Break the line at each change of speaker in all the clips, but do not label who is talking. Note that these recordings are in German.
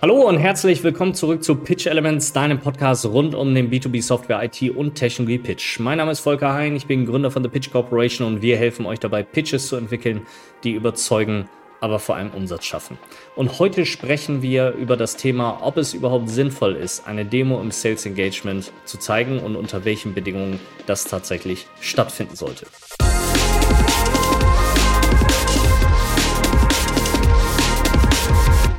Hallo und herzlich willkommen zurück zu Pitch Elements, deinem Podcast rund um den B2B Software, IT und Technologie Pitch. Mein Name ist Volker Hein, ich bin Gründer von The Pitch Corporation und wir helfen euch dabei, Pitches zu entwickeln, die überzeugen, aber vor allem Umsatz schaffen. Und heute sprechen wir über das Thema, ob es überhaupt sinnvoll ist, eine Demo im Sales Engagement zu zeigen und unter welchen Bedingungen das tatsächlich stattfinden sollte.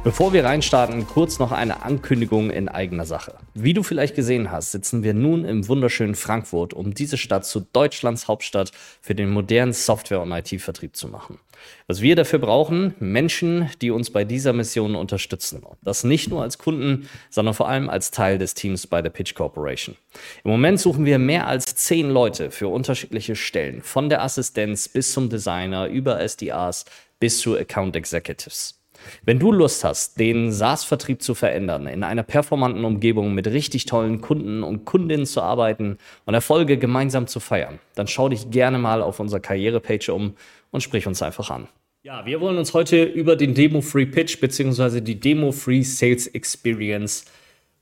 Bevor wir reinstarten, kurz noch eine Ankündigung in eigener Sache. Wie du vielleicht gesehen hast, sitzen wir nun im wunderschönen Frankfurt, um diese Stadt zu Deutschlands Hauptstadt für den modernen Software- und IT-Vertrieb zu machen. Was wir dafür brauchen, Menschen, die uns bei dieser Mission unterstützen. Das nicht nur als Kunden, sondern vor allem als Teil des Teams bei der Pitch Corporation. Im Moment suchen wir mehr als zehn Leute für unterschiedliche Stellen, von der Assistenz bis zum Designer, über SDRs bis zu Account Executives. Wenn du Lust hast, den SaaS-Vertrieb zu verändern, in einer performanten Umgebung mit richtig tollen Kunden und Kundinnen zu arbeiten und Erfolge gemeinsam zu feiern, dann schau dich gerne mal auf unserer Karrierepage um und sprich uns einfach an. Ja, wir wollen uns heute über den Demo-Free Pitch bzw. die Demo-Free Sales Experience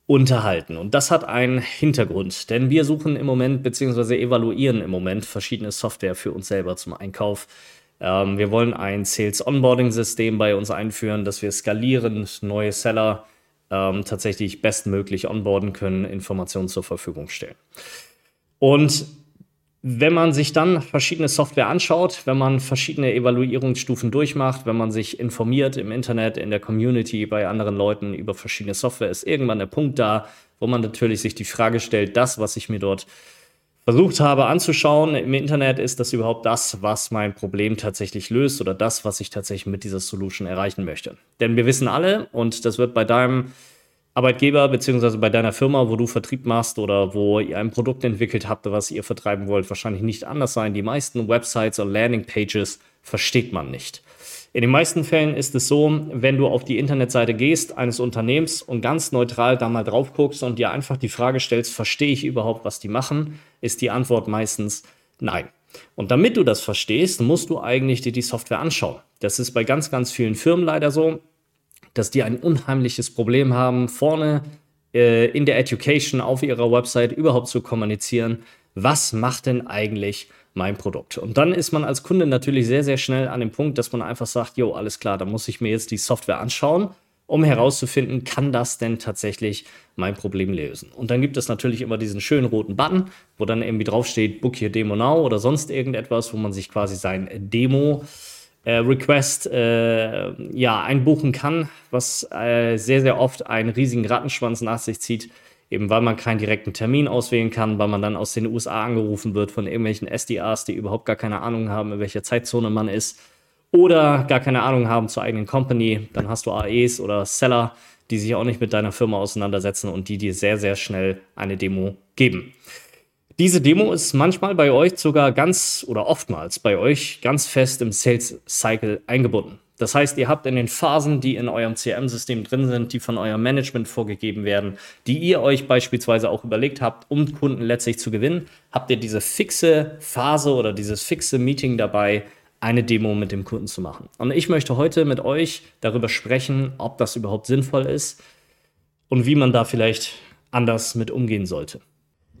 unterhalten. Und das hat einen Hintergrund, denn wir suchen im Moment bzw. evaluieren im Moment verschiedene Software für uns selber zum Einkauf ähm, wir wollen ein Sales Onboarding System bei uns einführen, dass wir skalierend neue Seller ähm, tatsächlich bestmöglich onboarden können, Informationen zur Verfügung stellen. Und wenn man sich dann verschiedene Software anschaut, wenn man verschiedene Evaluierungsstufen durchmacht, wenn man sich informiert im Internet, in der Community, bei anderen Leuten über verschiedene Software, ist irgendwann der Punkt da, wo man natürlich sich die Frage stellt, das, was ich mir dort versucht habe anzuschauen im Internet, ist das überhaupt das, was mein Problem tatsächlich löst oder das, was ich tatsächlich mit dieser Solution erreichen möchte. Denn wir wissen alle, und das wird bei deinem Arbeitgeber beziehungsweise bei deiner Firma, wo du Vertrieb machst oder wo ihr ein Produkt entwickelt habt, was ihr vertreiben wollt, wahrscheinlich nicht anders sein. Die meisten Websites und Landingpages versteht man nicht. In den meisten Fällen ist es so, wenn du auf die Internetseite gehst eines Unternehmens und ganz neutral da mal drauf guckst und dir einfach die Frage stellst, verstehe ich überhaupt, was die machen, ist die Antwort meistens nein. Und damit du das verstehst, musst du eigentlich dir die Software anschauen. Das ist bei ganz, ganz vielen Firmen leider so, dass die ein unheimliches Problem haben, vorne äh, in der Education auf ihrer Website überhaupt zu kommunizieren, was macht denn eigentlich mein Produkt. Und dann ist man als Kunde natürlich sehr, sehr schnell an dem Punkt, dass man einfach sagt, jo, alles klar, da muss ich mir jetzt die Software anschauen, um herauszufinden, kann das denn tatsächlich mein Problem lösen. Und dann gibt es natürlich immer diesen schönen roten Button, wo dann irgendwie draufsteht, book hier Demo now oder sonst irgendetwas, wo man sich quasi sein Demo äh, Request äh, ja, einbuchen kann, was äh, sehr, sehr oft einen riesigen Rattenschwanz nach sich zieht, eben weil man keinen direkten Termin auswählen kann, weil man dann aus den USA angerufen wird von irgendwelchen SDRs, die überhaupt gar keine Ahnung haben, in welcher Zeitzone man ist oder gar keine Ahnung haben zur eigenen Company. Dann hast du AEs oder Seller, die sich auch nicht mit deiner Firma auseinandersetzen und die dir sehr, sehr schnell eine Demo geben. Diese Demo ist manchmal bei euch sogar ganz oder oftmals bei euch ganz fest im Sales Cycle eingebunden. Das heißt, ihr habt in den Phasen, die in eurem CRM-System drin sind, die von eurem Management vorgegeben werden, die ihr euch beispielsweise auch überlegt habt, um Kunden letztlich zu gewinnen, habt ihr diese fixe Phase oder dieses fixe Meeting dabei, eine Demo mit dem Kunden zu machen. Und ich möchte heute mit euch darüber sprechen, ob das überhaupt sinnvoll ist und wie man da vielleicht anders mit umgehen sollte.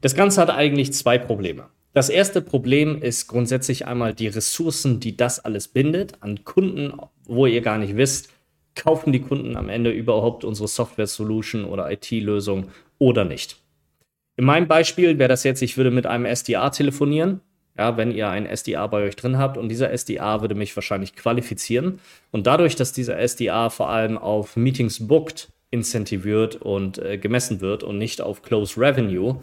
Das Ganze hat eigentlich zwei Probleme. Das erste Problem ist grundsätzlich einmal die Ressourcen, die das alles bindet an Kunden, wo ihr gar nicht wisst, kaufen die Kunden am Ende überhaupt unsere Software-Solution oder IT-Lösung oder nicht. In meinem Beispiel wäre das jetzt, ich würde mit einem SDA telefonieren, ja, wenn ihr ein SDA bei euch drin habt und dieser SDA würde mich wahrscheinlich qualifizieren und dadurch, dass dieser SDA vor allem auf Meetings booked incentiviert und äh, gemessen wird und nicht auf Close Revenue,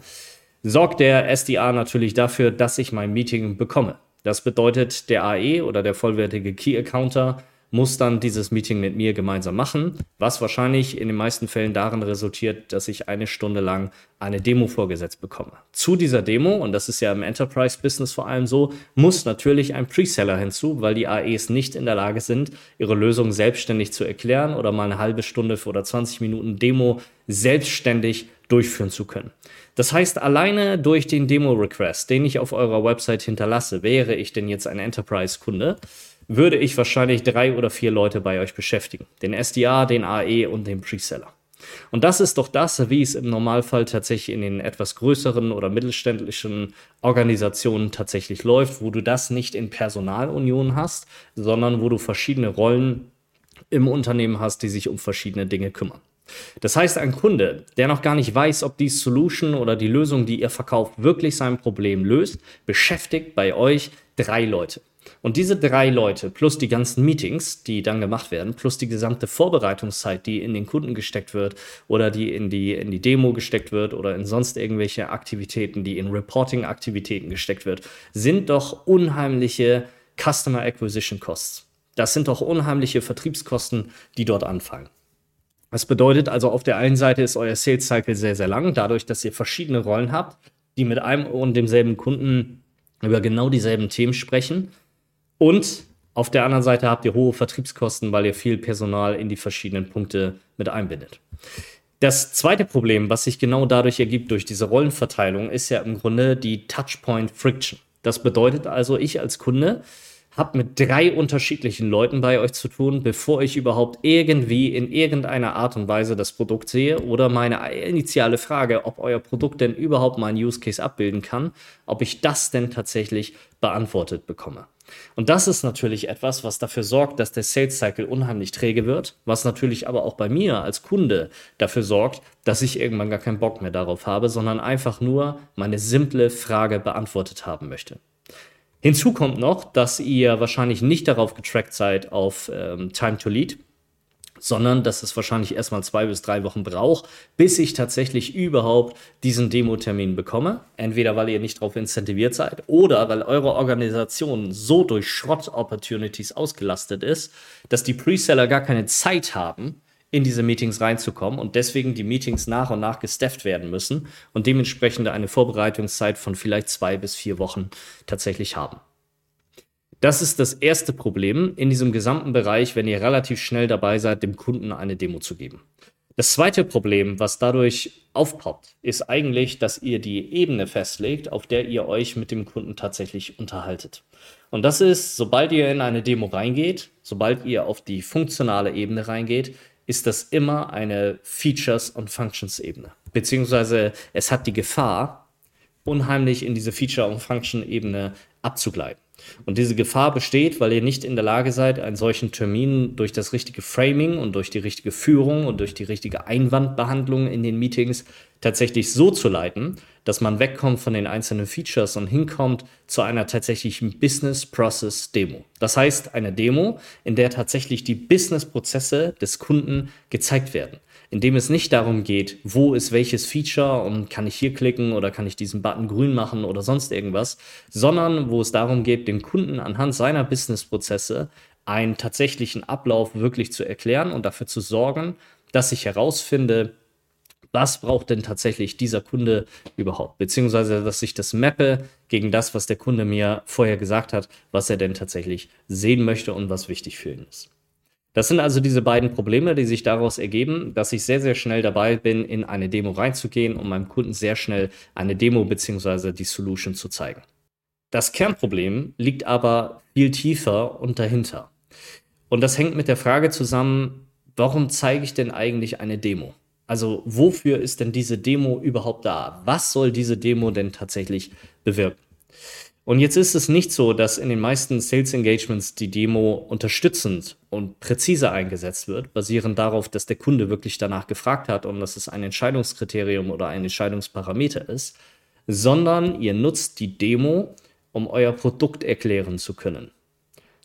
sorgt der SDA natürlich dafür, dass ich mein Meeting bekomme. Das bedeutet, der AE oder der vollwertige Key Accounter muss dann dieses Meeting mit mir gemeinsam machen, was wahrscheinlich in den meisten Fällen darin resultiert, dass ich eine Stunde lang eine Demo vorgesetzt bekomme. Zu dieser Demo, und das ist ja im Enterprise-Business vor allem so, muss natürlich ein Preseller hinzu, weil die AEs nicht in der Lage sind, ihre Lösung selbstständig zu erklären oder mal eine halbe Stunde oder 20 Minuten Demo selbstständig durchführen zu können. Das heißt, alleine durch den Demo-Request, den ich auf eurer Website hinterlasse, wäre ich denn jetzt ein Enterprise-Kunde, würde ich wahrscheinlich drei oder vier Leute bei euch beschäftigen. Den SDA, den AE und den Preseller. Und das ist doch das, wie es im Normalfall tatsächlich in den etwas größeren oder mittelständischen Organisationen tatsächlich läuft, wo du das nicht in Personalunion hast, sondern wo du verschiedene Rollen im Unternehmen hast, die sich um verschiedene Dinge kümmern. Das heißt, ein Kunde, der noch gar nicht weiß, ob die Solution oder die Lösung, die ihr verkauft, wirklich sein Problem löst, beschäftigt bei euch drei Leute. Und diese drei Leute plus die ganzen Meetings, die dann gemacht werden, plus die gesamte Vorbereitungszeit, die in den Kunden gesteckt wird oder die in die, in die Demo gesteckt wird oder in sonst irgendwelche Aktivitäten, die in Reporting-Aktivitäten gesteckt wird, sind doch unheimliche Customer Acquisition Costs. Das sind doch unheimliche Vertriebskosten, die dort anfallen. Das bedeutet also, auf der einen Seite ist euer Sales Cycle sehr, sehr lang, dadurch, dass ihr verschiedene Rollen habt, die mit einem und demselben Kunden über genau dieselben Themen sprechen. Und auf der anderen Seite habt ihr hohe Vertriebskosten, weil ihr viel Personal in die verschiedenen Punkte mit einbindet. Das zweite Problem, was sich genau dadurch ergibt, durch diese Rollenverteilung, ist ja im Grunde die Touchpoint Friction. Das bedeutet also, ich als Kunde habe mit drei unterschiedlichen Leuten bei euch zu tun, bevor ich überhaupt irgendwie in irgendeiner Art und Weise das Produkt sehe oder meine initiale Frage, ob euer Produkt denn überhaupt meinen Use Case abbilden kann, ob ich das denn tatsächlich beantwortet bekomme. Und das ist natürlich etwas, was dafür sorgt, dass der Sales Cycle unheimlich träge wird, was natürlich aber auch bei mir als Kunde dafür sorgt, dass ich irgendwann gar keinen Bock mehr darauf habe, sondern einfach nur meine simple Frage beantwortet haben möchte. Hinzu kommt noch, dass ihr wahrscheinlich nicht darauf getrackt seid auf ähm, Time to Lead, sondern dass es wahrscheinlich erstmal zwei bis drei Wochen braucht, bis ich tatsächlich überhaupt diesen Demo-Termin bekomme. Entweder weil ihr nicht darauf incentiviert seid oder weil eure Organisation so durch Schrott-Opportunities ausgelastet ist, dass die Preseller gar keine Zeit haben, in diese Meetings reinzukommen und deswegen die Meetings nach und nach gestafft werden müssen und dementsprechend eine Vorbereitungszeit von vielleicht zwei bis vier Wochen tatsächlich haben. Das ist das erste Problem in diesem gesamten Bereich, wenn ihr relativ schnell dabei seid, dem Kunden eine Demo zu geben. Das zweite Problem, was dadurch aufpoppt, ist eigentlich, dass ihr die Ebene festlegt, auf der ihr euch mit dem Kunden tatsächlich unterhaltet. Und das ist, sobald ihr in eine Demo reingeht, sobald ihr auf die funktionale Ebene reingeht, ist das immer eine Features- und Functions-Ebene. Beziehungsweise es hat die Gefahr, unheimlich in diese Feature- und Function-Ebene abzugleiten. Und diese Gefahr besteht, weil ihr nicht in der Lage seid, einen solchen Termin durch das richtige Framing und durch die richtige Führung und durch die richtige Einwandbehandlung in den Meetings tatsächlich so zu leiten, dass man wegkommt von den einzelnen Features und hinkommt zu einer tatsächlichen Business Process Demo. Das heißt, eine Demo, in der tatsächlich die Business-Prozesse des Kunden gezeigt werden in dem es nicht darum geht, wo ist welches Feature und kann ich hier klicken oder kann ich diesen Button grün machen oder sonst irgendwas, sondern wo es darum geht, dem Kunden anhand seiner Businessprozesse einen tatsächlichen Ablauf wirklich zu erklären und dafür zu sorgen, dass ich herausfinde, was braucht denn tatsächlich dieser Kunde überhaupt? Beziehungsweise, dass ich das mappe gegen das, was der Kunde mir vorher gesagt hat, was er denn tatsächlich sehen möchte und was wichtig für ihn ist. Das sind also diese beiden Probleme, die sich daraus ergeben, dass ich sehr, sehr schnell dabei bin, in eine Demo reinzugehen, um meinem Kunden sehr schnell eine Demo bzw. die Solution zu zeigen. Das Kernproblem liegt aber viel tiefer und dahinter. Und das hängt mit der Frage zusammen, warum zeige ich denn eigentlich eine Demo? Also wofür ist denn diese Demo überhaupt da? Was soll diese Demo denn tatsächlich bewirken? Und jetzt ist es nicht so, dass in den meisten Sales Engagements die Demo unterstützend und präzise eingesetzt wird, basierend darauf, dass der Kunde wirklich danach gefragt hat und dass es ein Entscheidungskriterium oder ein Entscheidungsparameter ist, sondern ihr nutzt die Demo, um euer Produkt erklären zu können.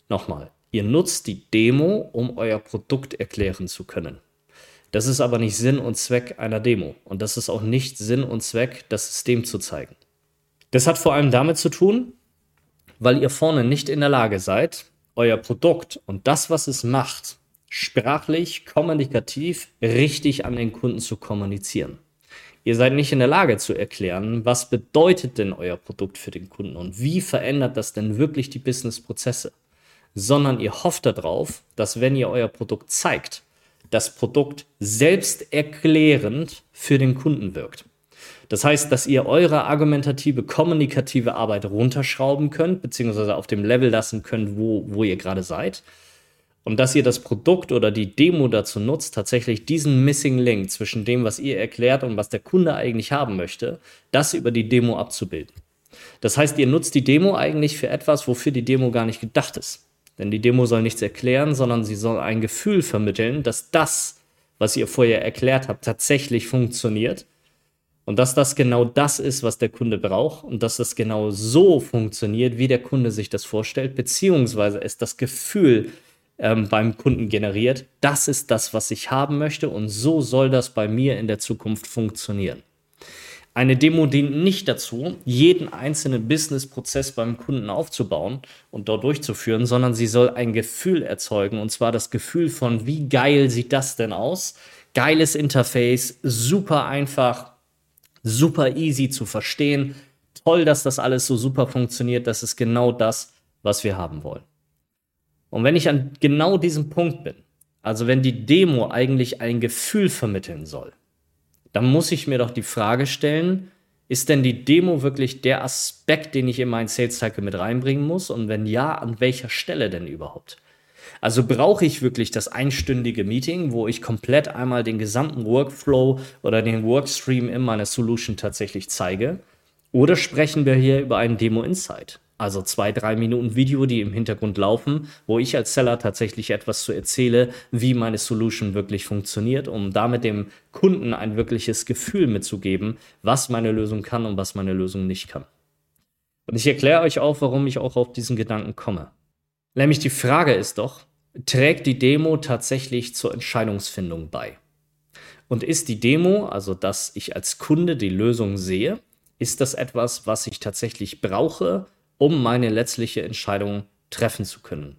Nochmal, ihr nutzt die Demo, um euer Produkt erklären zu können. Das ist aber nicht Sinn und Zweck einer Demo und das ist auch nicht Sinn und Zweck, das System zu zeigen. Das hat vor allem damit zu tun, weil ihr vorne nicht in der Lage seid, euer Produkt und das, was es macht, sprachlich, kommunikativ richtig an den Kunden zu kommunizieren. Ihr seid nicht in der Lage zu erklären, was bedeutet denn euer Produkt für den Kunden und wie verändert das denn wirklich die Businessprozesse, sondern ihr hofft darauf, dass wenn ihr euer Produkt zeigt, das Produkt selbsterklärend für den Kunden wirkt. Das heißt, dass ihr eure argumentative, kommunikative Arbeit runterschrauben könnt, beziehungsweise auf dem Level lassen könnt, wo, wo ihr gerade seid. Und dass ihr das Produkt oder die Demo dazu nutzt, tatsächlich diesen Missing Link zwischen dem, was ihr erklärt und was der Kunde eigentlich haben möchte, das über die Demo abzubilden. Das heißt, ihr nutzt die Demo eigentlich für etwas, wofür die Demo gar nicht gedacht ist. Denn die Demo soll nichts erklären, sondern sie soll ein Gefühl vermitteln, dass das, was ihr vorher erklärt habt, tatsächlich funktioniert. Und dass das genau das ist, was der Kunde braucht und dass das genau so funktioniert, wie der Kunde sich das vorstellt, beziehungsweise es das Gefühl ähm, beim Kunden generiert, das ist das, was ich haben möchte und so soll das bei mir in der Zukunft funktionieren. Eine Demo dient nicht dazu, jeden einzelnen Business-Prozess beim Kunden aufzubauen und dort durchzuführen, sondern sie soll ein Gefühl erzeugen. Und zwar das Gefühl von, wie geil sieht das denn aus? Geiles Interface, super einfach, super easy zu verstehen. Toll, dass das alles so super funktioniert. Das ist genau das, was wir haben wollen. Und wenn ich an genau diesem Punkt bin, also wenn die Demo eigentlich ein Gefühl vermitteln soll, dann muss ich mir doch die Frage stellen, ist denn die Demo wirklich der Aspekt, den ich in meinen Sales Cycle mit reinbringen muss? Und wenn ja, an welcher Stelle denn überhaupt? Also brauche ich wirklich das einstündige Meeting, wo ich komplett einmal den gesamten Workflow oder den Workstream in meiner Solution tatsächlich zeige? Oder sprechen wir hier über einen Demo Insight? Also zwei, drei Minuten Video, die im Hintergrund laufen, wo ich als Seller tatsächlich etwas zu erzähle, wie meine Solution wirklich funktioniert, um damit dem Kunden ein wirkliches Gefühl mitzugeben, was meine Lösung kann und was meine Lösung nicht kann. Und ich erkläre euch auch, warum ich auch auf diesen Gedanken komme. Nämlich die Frage ist doch, trägt die Demo tatsächlich zur Entscheidungsfindung bei? Und ist die Demo, also dass ich als Kunde die Lösung sehe, ist das etwas, was ich tatsächlich brauche, um meine letztliche Entscheidung treffen zu können.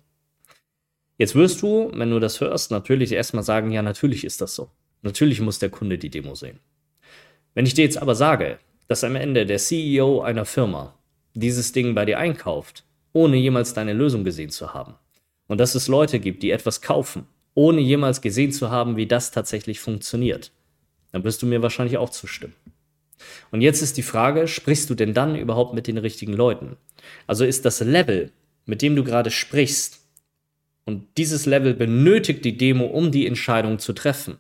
Jetzt wirst du, wenn du das hörst, natürlich erstmal sagen, ja, natürlich ist das so. Natürlich muss der Kunde die Demo sehen. Wenn ich dir jetzt aber sage, dass am Ende der CEO einer Firma dieses Ding bei dir einkauft, ohne jemals deine Lösung gesehen zu haben, und dass es Leute gibt, die etwas kaufen, ohne jemals gesehen zu haben, wie das tatsächlich funktioniert, dann wirst du mir wahrscheinlich auch zustimmen. Und jetzt ist die Frage, sprichst du denn dann überhaupt mit den richtigen Leuten? Also ist das Level, mit dem du gerade sprichst, und dieses Level benötigt die Demo, um die Entscheidung zu treffen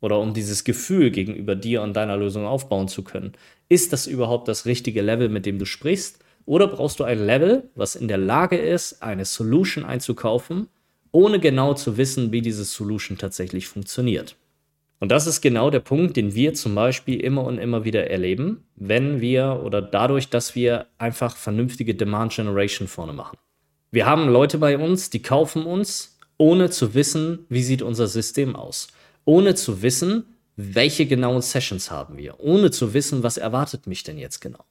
oder um dieses Gefühl gegenüber dir und deiner Lösung aufbauen zu können. Ist das überhaupt das richtige Level, mit dem du sprichst? Oder brauchst du ein Level, was in der Lage ist, eine Solution einzukaufen, ohne genau zu wissen, wie diese Solution tatsächlich funktioniert? Und das ist genau der Punkt, den wir zum Beispiel immer und immer wieder erleben, wenn wir oder dadurch, dass wir einfach vernünftige Demand Generation vorne machen. Wir haben Leute bei uns, die kaufen uns, ohne zu wissen, wie sieht unser System aus, ohne zu wissen, welche genauen Sessions haben wir, ohne zu wissen, was erwartet mich denn jetzt genau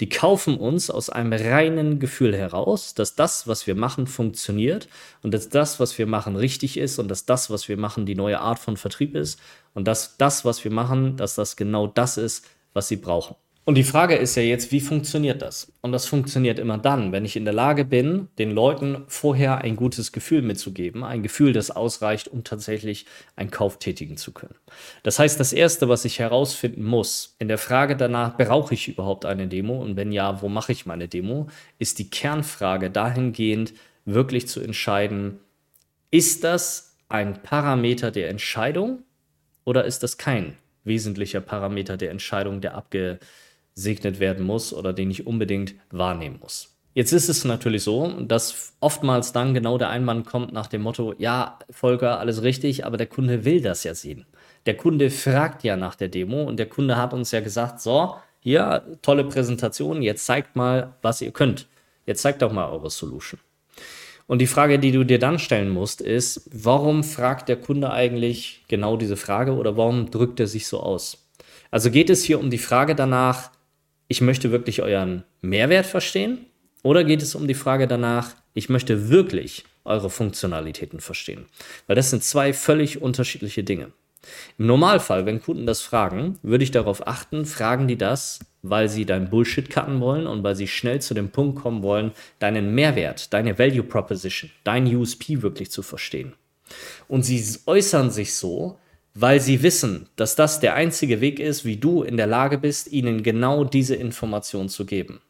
die kaufen uns aus einem reinen Gefühl heraus, dass das, was wir machen, funktioniert und dass das, was wir machen, richtig ist und dass das, was wir machen, die neue Art von Vertrieb ist und dass das, was wir machen, dass das genau das ist, was sie brauchen. Und die Frage ist ja jetzt, wie funktioniert das? Und das funktioniert immer dann, wenn ich in der Lage bin, den Leuten vorher ein gutes Gefühl mitzugeben, ein Gefühl, das ausreicht, um tatsächlich einen Kauf tätigen zu können. Das heißt, das Erste, was ich herausfinden muss, in der Frage danach, brauche ich überhaupt eine Demo? Und wenn ja, wo mache ich meine Demo? Ist die Kernfrage dahingehend, wirklich zu entscheiden, ist das ein Parameter der Entscheidung oder ist das kein wesentlicher Parameter der Entscheidung, der abge gesegnet werden muss oder den ich unbedingt wahrnehmen muss. Jetzt ist es natürlich so, dass oftmals dann genau der Einwand kommt nach dem Motto, ja, Volker, alles richtig, aber der Kunde will das ja sehen. Der Kunde fragt ja nach der Demo und der Kunde hat uns ja gesagt, so, hier, tolle Präsentation, jetzt zeigt mal, was ihr könnt. Jetzt zeigt doch mal eure Solution. Und die Frage, die du dir dann stellen musst, ist, warum fragt der Kunde eigentlich genau diese Frage oder warum drückt er sich so aus? Also geht es hier um die Frage danach, ich möchte wirklich euren Mehrwert verstehen? Oder geht es um die Frage danach, ich möchte wirklich eure Funktionalitäten verstehen? Weil das sind zwei völlig unterschiedliche Dinge. Im Normalfall, wenn Kunden das fragen, würde ich darauf achten, fragen die das, weil sie dein Bullshit cutten wollen und weil sie schnell zu dem Punkt kommen wollen, deinen Mehrwert, deine Value Proposition, dein USP wirklich zu verstehen. Und sie äußern sich so, weil sie wissen, dass das der einzige Weg ist, wie du in der Lage bist, ihnen genau diese Information zu geben.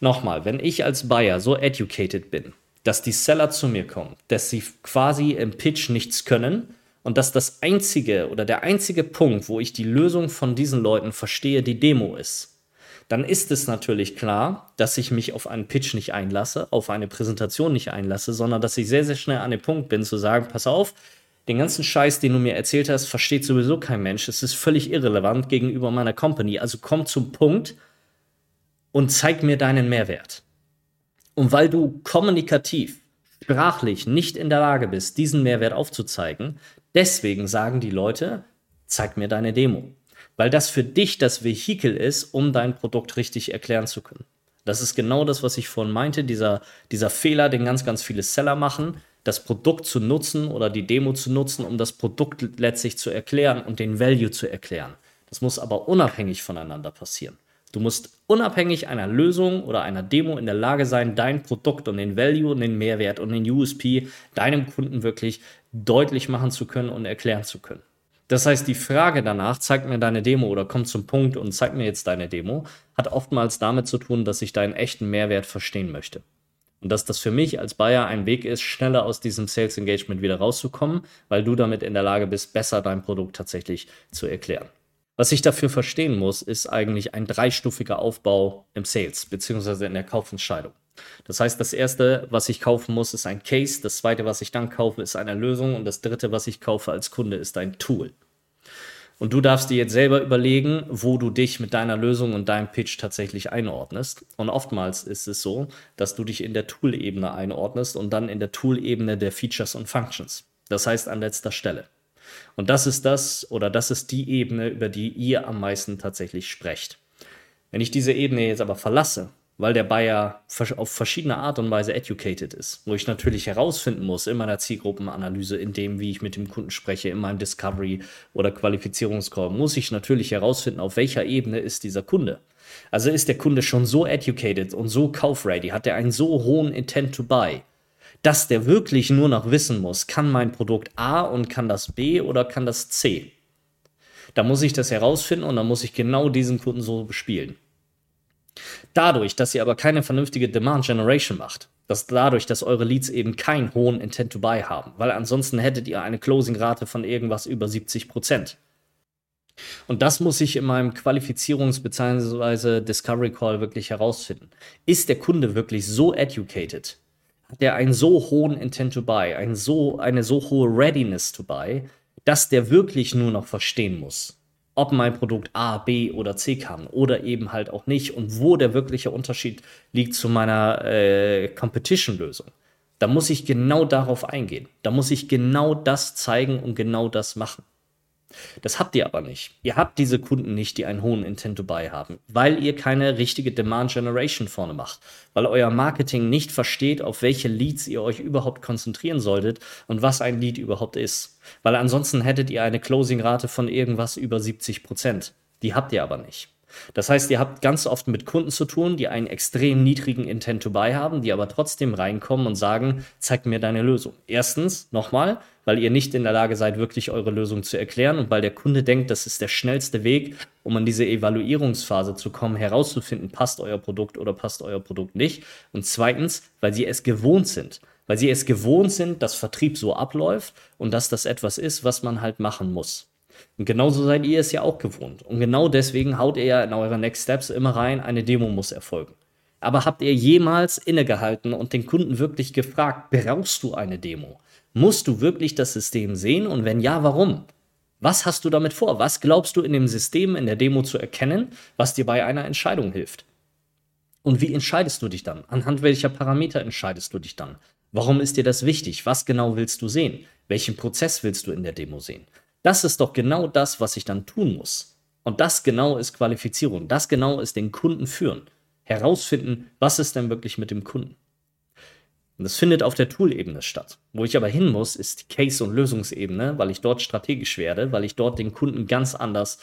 Nochmal, wenn ich als Buyer so educated bin, dass die Seller zu mir kommen, dass sie quasi im Pitch nichts können und dass das einzige oder der einzige Punkt, wo ich die Lösung von diesen Leuten verstehe, die Demo ist, dann ist es natürlich klar, dass ich mich auf einen Pitch nicht einlasse, auf eine Präsentation nicht einlasse, sondern dass ich sehr, sehr schnell an dem Punkt bin zu sagen, pass auf, den ganzen Scheiß, den du mir erzählt hast, versteht sowieso kein Mensch. Es ist völlig irrelevant gegenüber meiner Company. Also komm zum Punkt und zeig mir deinen Mehrwert. Und weil du kommunikativ, sprachlich nicht in der Lage bist, diesen Mehrwert aufzuzeigen, deswegen sagen die Leute, zeig mir deine Demo. Weil das für dich das Vehikel ist, um dein Produkt richtig erklären zu können. Das ist genau das, was ich vorhin meinte, dieser, dieser Fehler, den ganz, ganz viele Seller machen, das Produkt zu nutzen oder die Demo zu nutzen, um das Produkt letztlich zu erklären und den Value zu erklären. Das muss aber unabhängig voneinander passieren. Du musst unabhängig einer Lösung oder einer Demo in der Lage sein, dein Produkt und den Value und den Mehrwert und den USP deinem Kunden wirklich deutlich machen zu können und erklären zu können. Das heißt, die Frage danach, zeig mir deine Demo oder komm zum Punkt und zeig mir jetzt deine Demo, hat oftmals damit zu tun, dass ich deinen echten Mehrwert verstehen möchte. Und dass das für mich als Buyer ein Weg ist, schneller aus diesem Sales Engagement wieder rauszukommen, weil du damit in der Lage bist, besser dein Produkt tatsächlich zu erklären. Was ich dafür verstehen muss, ist eigentlich ein dreistufiger Aufbau im Sales beziehungsweise in der Kaufentscheidung. Das heißt, das erste, was ich kaufen muss, ist ein Case. Das zweite, was ich dann kaufe, ist eine Lösung. Und das dritte, was ich kaufe als Kunde, ist ein Tool. Und du darfst dir jetzt selber überlegen, wo du dich mit deiner Lösung und deinem Pitch tatsächlich einordnest. Und oftmals ist es so, dass du dich in der Tool-Ebene einordnest und dann in der Tool-Ebene der Features und Functions. Das heißt an letzter Stelle. Und das ist das oder das ist die Ebene, über die ihr am meisten tatsächlich sprecht. Wenn ich diese Ebene jetzt aber verlasse weil der Buyer auf verschiedene Art und Weise educated ist, wo ich natürlich herausfinden muss in meiner Zielgruppenanalyse, in dem, wie ich mit dem Kunden spreche, in meinem Discovery oder Qualifizierungscall, muss ich natürlich herausfinden, auf welcher Ebene ist dieser Kunde. Also ist der Kunde schon so educated und so kaufready, hat er einen so hohen Intent to buy, dass der wirklich nur noch wissen muss, kann mein Produkt A und kann das B oder kann das C. Da muss ich das herausfinden und dann muss ich genau diesen Kunden so bespielen. Dadurch, dass ihr aber keine vernünftige Demand Generation macht, dass dadurch, dass eure Leads eben keinen hohen Intent to Buy haben, weil ansonsten hättet ihr eine Closing-Rate von irgendwas über 70 Prozent. Und das muss ich in meinem Qualifizierungs- bzw. Discovery Call wirklich herausfinden. Ist der Kunde wirklich so educated? Hat er einen so hohen Intent to Buy, ein so, eine so hohe Readiness to Buy, dass der wirklich nur noch verstehen muss? Ob mein Produkt A, B oder C kann oder eben halt auch nicht und wo der wirkliche Unterschied liegt zu meiner äh, Competition-Lösung. Da muss ich genau darauf eingehen. Da muss ich genau das zeigen und genau das machen. Das habt ihr aber nicht. Ihr habt diese Kunden nicht, die einen hohen Intent to Buy haben, weil ihr keine richtige Demand Generation vorne macht, weil euer Marketing nicht versteht, auf welche Leads ihr euch überhaupt konzentrieren solltet und was ein Lead überhaupt ist. Weil ansonsten hättet ihr eine Closing-Rate von irgendwas über 70 Prozent. Die habt ihr aber nicht. Das heißt, ihr habt ganz oft mit Kunden zu tun, die einen extrem niedrigen Intent to Buy haben, die aber trotzdem reinkommen und sagen, zeig mir deine Lösung. Erstens, nochmal, weil ihr nicht in der Lage seid, wirklich eure Lösung zu erklären und weil der Kunde denkt, das ist der schnellste Weg, um an diese Evaluierungsphase zu kommen, herauszufinden, passt euer Produkt oder passt euer Produkt nicht. Und zweitens, weil sie es gewohnt sind. Weil sie es gewohnt sind, dass Vertrieb so abläuft und dass das etwas ist, was man halt machen muss. Und genauso seid ihr es ja auch gewohnt. Und genau deswegen haut ihr ja in eure Next Steps immer rein, eine Demo muss erfolgen. Aber habt ihr jemals innegehalten und den Kunden wirklich gefragt, brauchst du eine Demo? Musst du wirklich das System sehen? Und wenn ja, warum? Was hast du damit vor? Was glaubst du in dem System, in der Demo zu erkennen, was dir bei einer Entscheidung hilft? Und wie entscheidest du dich dann? Anhand welcher Parameter entscheidest du dich dann? Warum ist dir das wichtig? Was genau willst du sehen? Welchen Prozess willst du in der Demo sehen? Das ist doch genau das, was ich dann tun muss. Und das genau ist Qualifizierung. Das genau ist den Kunden führen. Herausfinden, was ist denn wirklich mit dem Kunden. Und das findet auf der Tool-Ebene statt. Wo ich aber hin muss, ist die Case- und Lösungsebene, weil ich dort strategisch werde, weil ich dort den Kunden ganz anders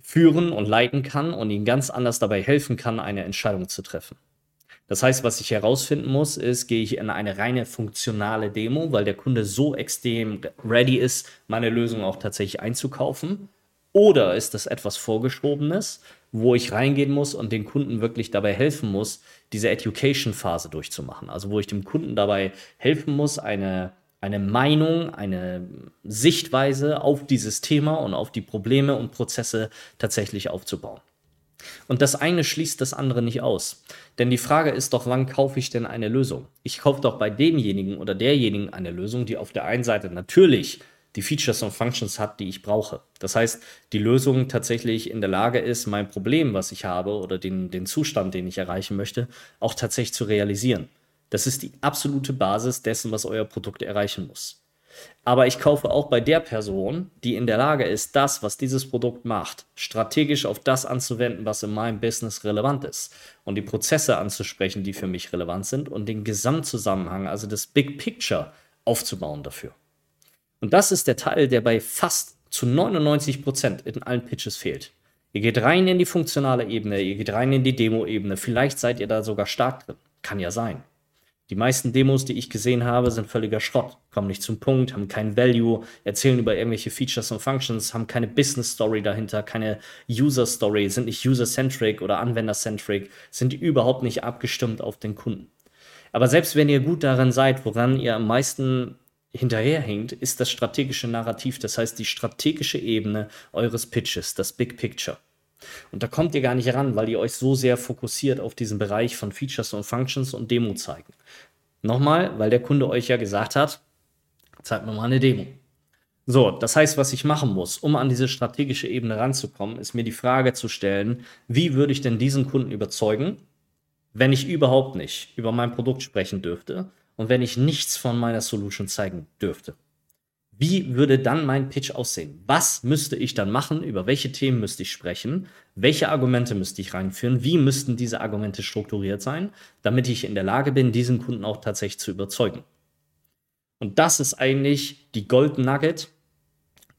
führen und leiten kann und ihm ganz anders dabei helfen kann, eine Entscheidung zu treffen. Das heißt, was ich herausfinden muss, ist, gehe ich in eine reine funktionale Demo, weil der Kunde so extrem ready ist, meine Lösung auch tatsächlich einzukaufen. Oder ist das etwas Vorgeschobenes, wo ich reingehen muss und den Kunden wirklich dabei helfen muss, diese Education-Phase durchzumachen? Also wo ich dem Kunden dabei helfen muss, eine, eine Meinung, eine Sichtweise auf dieses Thema und auf die Probleme und Prozesse tatsächlich aufzubauen. Und das eine schließt das andere nicht aus. Denn die Frage ist doch, wann kaufe ich denn eine Lösung? Ich kaufe doch bei demjenigen oder derjenigen eine Lösung, die auf der einen Seite natürlich die Features und Functions hat, die ich brauche. Das heißt, die Lösung tatsächlich in der Lage ist, mein Problem, was ich habe oder den, den Zustand, den ich erreichen möchte, auch tatsächlich zu realisieren. Das ist die absolute Basis dessen, was euer Produkt erreichen muss. Aber ich kaufe auch bei der Person, die in der Lage ist, das, was dieses Produkt macht, strategisch auf das anzuwenden, was in meinem Business relevant ist und die Prozesse anzusprechen, die für mich relevant sind und den Gesamtzusammenhang, also das Big Picture aufzubauen dafür. Und das ist der Teil, der bei fast zu 99 Prozent in allen Pitches fehlt. Ihr geht rein in die funktionale Ebene, ihr geht rein in die Demo-Ebene, vielleicht seid ihr da sogar stark drin. Kann ja sein. Die meisten Demos, die ich gesehen habe, sind völliger Schrott, kommen nicht zum Punkt, haben kein Value, erzählen über irgendwelche Features und Functions, haben keine Business Story dahinter, keine User Story, sind nicht user-centric oder anwender-centric, sind überhaupt nicht abgestimmt auf den Kunden. Aber selbst wenn ihr gut darin seid, woran ihr am meisten hinterherhinkt, ist das strategische Narrativ, das heißt die strategische Ebene eures Pitches, das Big Picture. Und da kommt ihr gar nicht ran, weil ihr euch so sehr fokussiert auf diesen Bereich von Features und Functions und Demo zeigen. Nochmal, weil der Kunde euch ja gesagt hat, zeigt mir mal eine Demo. So, das heißt, was ich machen muss, um an diese strategische Ebene ranzukommen, ist mir die Frage zu stellen, wie würde ich denn diesen Kunden überzeugen, wenn ich überhaupt nicht über mein Produkt sprechen dürfte und wenn ich nichts von meiner Solution zeigen dürfte. Wie würde dann mein Pitch aussehen? Was müsste ich dann machen? Über welche Themen müsste ich sprechen? Welche Argumente müsste ich reinführen? Wie müssten diese Argumente strukturiert sein, damit ich in der Lage bin, diesen Kunden auch tatsächlich zu überzeugen? Und das ist eigentlich die Gold Nugget,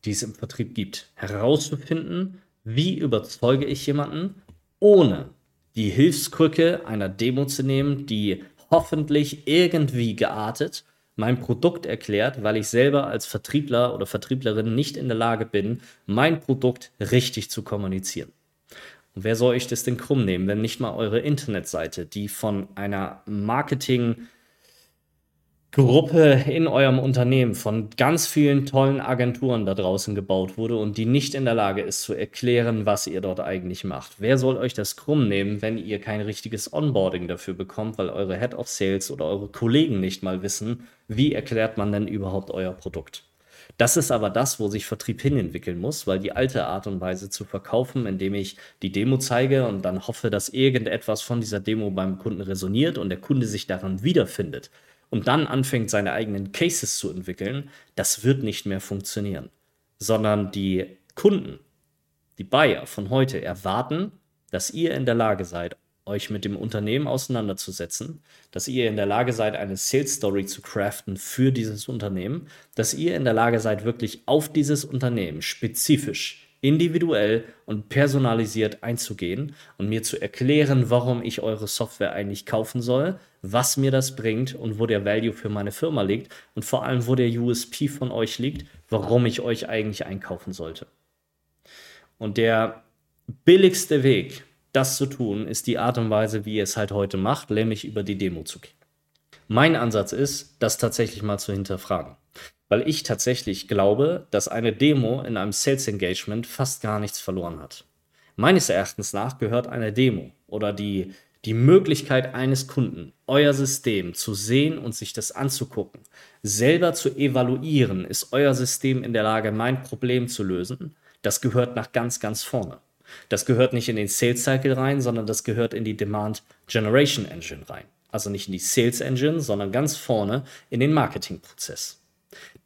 die es im Vertrieb gibt. Herauszufinden, wie überzeuge ich jemanden, ohne die Hilfskrücke einer Demo zu nehmen, die hoffentlich irgendwie geartet mein Produkt erklärt, weil ich selber als Vertriebler oder Vertrieblerin nicht in der Lage bin, mein Produkt richtig zu kommunizieren. Und wer soll euch das denn krumm nehmen, wenn nicht mal eure Internetseite, die von einer Marketing- Gruppe in eurem Unternehmen von ganz vielen tollen Agenturen da draußen gebaut wurde und die nicht in der Lage ist zu erklären, was ihr dort eigentlich macht. Wer soll euch das krumm nehmen, wenn ihr kein richtiges Onboarding dafür bekommt, weil eure Head of Sales oder eure Kollegen nicht mal wissen, wie erklärt man denn überhaupt euer Produkt? Das ist aber das, wo sich Vertrieb hinentwickeln muss, weil die alte Art und Weise zu verkaufen, indem ich die Demo zeige und dann hoffe, dass irgendetwas von dieser Demo beim Kunden resoniert und der Kunde sich daran wiederfindet, und dann anfängt, seine eigenen Cases zu entwickeln, das wird nicht mehr funktionieren. Sondern die Kunden, die Buyer von heute erwarten, dass ihr in der Lage seid, euch mit dem Unternehmen auseinanderzusetzen, dass ihr in der Lage seid, eine Sales Story zu craften für dieses Unternehmen, dass ihr in der Lage seid, wirklich auf dieses Unternehmen spezifisch individuell und personalisiert einzugehen und mir zu erklären, warum ich eure Software eigentlich kaufen soll, was mir das bringt und wo der Value für meine Firma liegt und vor allem, wo der USP von euch liegt, warum ich euch eigentlich einkaufen sollte. Und der billigste Weg, das zu tun, ist die Art und Weise, wie ihr es halt heute macht, nämlich über die Demo zu gehen. Mein Ansatz ist, das tatsächlich mal zu hinterfragen weil ich tatsächlich glaube, dass eine Demo in einem Sales Engagement fast gar nichts verloren hat. Meines Erachtens nach gehört eine Demo oder die, die Möglichkeit eines Kunden, euer System zu sehen und sich das anzugucken, selber zu evaluieren, ist euer System in der Lage, mein Problem zu lösen, das gehört nach ganz, ganz vorne. Das gehört nicht in den Sales Cycle rein, sondern das gehört in die Demand Generation Engine rein. Also nicht in die Sales Engine, sondern ganz vorne in den Marketingprozess.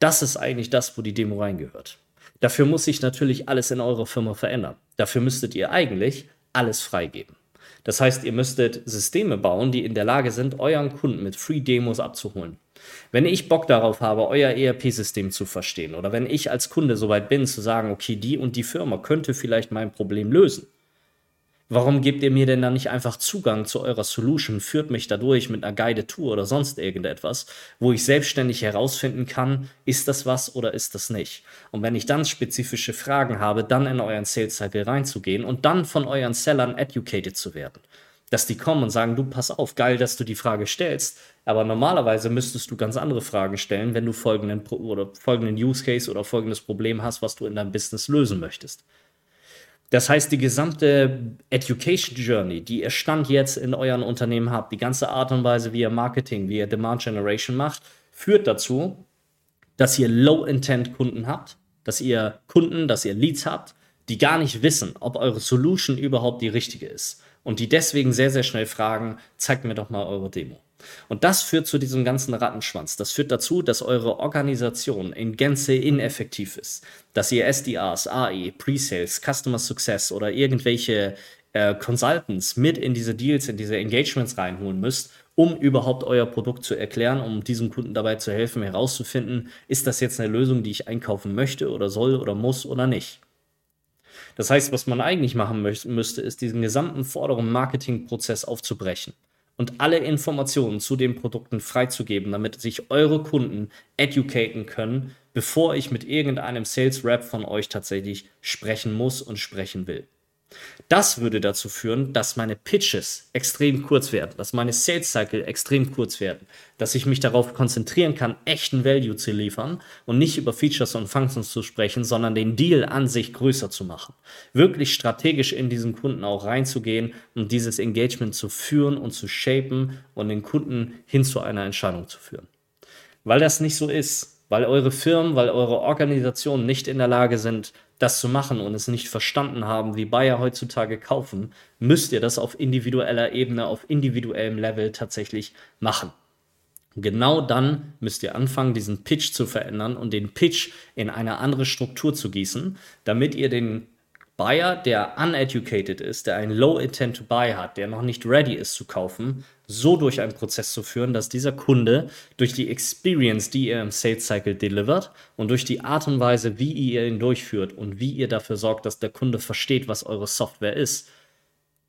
Das ist eigentlich das, wo die Demo reingehört. Dafür muss sich natürlich alles in eurer Firma verändern. Dafür müsstet ihr eigentlich alles freigeben. Das heißt, ihr müsstet Systeme bauen, die in der Lage sind, euren Kunden mit Free Demos abzuholen. Wenn ich Bock darauf habe, euer ERP-System zu verstehen oder wenn ich als Kunde soweit bin zu sagen, okay, die und die Firma könnte vielleicht mein Problem lösen, Warum gebt ihr mir denn dann nicht einfach Zugang zu eurer Solution, führt mich dadurch mit einer Guided Tour oder sonst irgendetwas, wo ich selbstständig herausfinden kann, ist das was oder ist das nicht? Und wenn ich dann spezifische Fragen habe, dann in euren Sales Cycle reinzugehen und dann von euren Sellern educated zu werden. Dass die kommen und sagen, du pass auf, geil, dass du die Frage stellst, aber normalerweise müsstest du ganz andere Fragen stellen, wenn du folgenden oder folgenden Use Case oder folgendes Problem hast, was du in deinem Business lösen möchtest. Das heißt, die gesamte Education Journey, die ihr Stand jetzt in euren Unternehmen habt, die ganze Art und Weise, wie ihr Marketing, wie ihr Demand Generation macht, führt dazu, dass ihr Low-Intent-Kunden habt, dass ihr Kunden, dass ihr Leads habt, die gar nicht wissen, ob eure Solution überhaupt die richtige ist und die deswegen sehr, sehr schnell fragen, zeigt mir doch mal eure Demo. Und das führt zu diesem ganzen Rattenschwanz. Das führt dazu, dass eure Organisation in Gänze ineffektiv ist. Dass ihr SDRs, AE, Pre-Sales, Customer Success oder irgendwelche äh, Consultants mit in diese Deals, in diese Engagements reinholen müsst, um überhaupt euer Produkt zu erklären, um diesem Kunden dabei zu helfen, herauszufinden, ist das jetzt eine Lösung, die ich einkaufen möchte oder soll oder muss oder nicht. Das heißt, was man eigentlich machen müsste, ist diesen gesamten vorderen Marketingprozess aufzubrechen und alle Informationen zu den Produkten freizugeben, damit sich eure Kunden educaten können, bevor ich mit irgendeinem Sales Rep von euch tatsächlich sprechen muss und sprechen will. Das würde dazu führen, dass meine Pitches extrem kurz werden, dass meine Sales Cycle extrem kurz werden, dass ich mich darauf konzentrieren kann, echten Value zu liefern und nicht über Features und Functions zu sprechen, sondern den Deal an sich größer zu machen. Wirklich strategisch in diesen Kunden auch reinzugehen und dieses Engagement zu führen und zu shapen und den Kunden hin zu einer Entscheidung zu führen. Weil das nicht so ist, weil eure Firmen, weil eure Organisationen nicht in der Lage sind, das zu machen und es nicht verstanden haben, wie Bayer heutzutage kaufen, müsst ihr das auf individueller Ebene, auf individuellem Level tatsächlich machen. Genau dann müsst ihr anfangen, diesen Pitch zu verändern und den Pitch in eine andere Struktur zu gießen, damit ihr den Buyer, der uneducated ist, der ein Low Intent to Buy hat, der noch nicht ready ist zu kaufen, so durch einen Prozess zu führen, dass dieser Kunde durch die Experience, die ihr im Sales Cycle delivert und durch die Art und Weise, wie ihr ihn durchführt und wie ihr dafür sorgt, dass der Kunde versteht, was eure Software ist,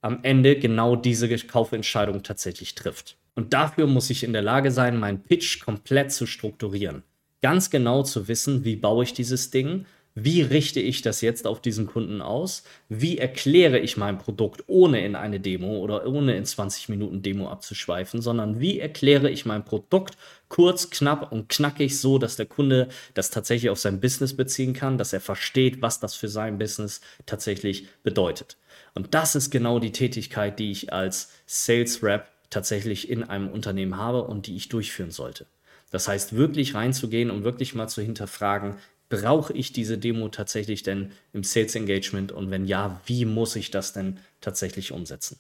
am Ende genau diese Kaufentscheidung tatsächlich trifft. Und dafür muss ich in der Lage sein, meinen Pitch komplett zu strukturieren. Ganz genau zu wissen, wie baue ich dieses Ding, wie richte ich das jetzt auf diesen Kunden aus? Wie erkläre ich mein Produkt, ohne in eine Demo oder ohne in 20 Minuten Demo abzuschweifen, sondern wie erkläre ich mein Produkt kurz, knapp und knackig so, dass der Kunde das tatsächlich auf sein Business beziehen kann, dass er versteht, was das für sein Business tatsächlich bedeutet. Und das ist genau die Tätigkeit, die ich als Sales Rep tatsächlich in einem Unternehmen habe und die ich durchführen sollte. Das heißt, wirklich reinzugehen und wirklich mal zu hinterfragen, brauche ich diese Demo tatsächlich denn im Sales Engagement und wenn ja, wie muss ich das denn tatsächlich umsetzen?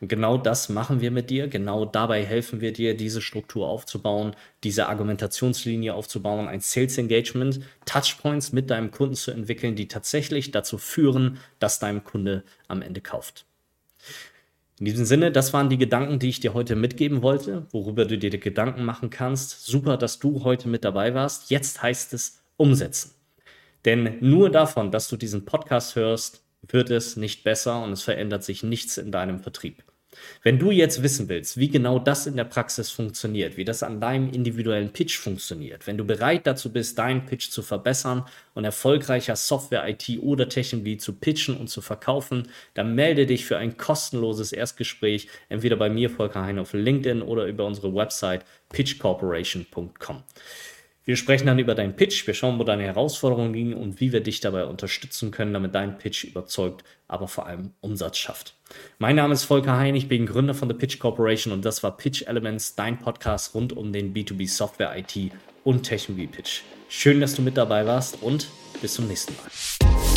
Und genau das machen wir mit dir. Genau dabei helfen wir dir, diese Struktur aufzubauen, diese Argumentationslinie aufzubauen, ein Sales Engagement, Touchpoints mit deinem Kunden zu entwickeln, die tatsächlich dazu führen, dass dein Kunde am Ende kauft. In diesem Sinne, das waren die Gedanken, die ich dir heute mitgeben wollte, worüber du dir Gedanken machen kannst. Super, dass du heute mit dabei warst. Jetzt heißt es umsetzen. Denn nur davon, dass du diesen Podcast hörst, wird es nicht besser und es verändert sich nichts in deinem Vertrieb. Wenn du jetzt wissen willst, wie genau das in der Praxis funktioniert, wie das an deinem individuellen Pitch funktioniert, wenn du bereit dazu bist, deinen Pitch zu verbessern und erfolgreicher Software, IT oder Technologie zu pitchen und zu verkaufen, dann melde dich für ein kostenloses Erstgespräch, entweder bei mir, Volker Hein, auf LinkedIn oder über unsere Website pitchcorporation.com. Wir sprechen dann über deinen Pitch, wir schauen, wo deine Herausforderungen liegen und wie wir dich dabei unterstützen können, damit dein Pitch überzeugt, aber vor allem Umsatz schafft. Mein Name ist Volker Hein, ich bin Gründer von The Pitch Corporation und das war Pitch Elements, dein Podcast rund um den B2B Software IT und Technologie Pitch. Schön, dass du mit dabei warst und bis zum nächsten Mal.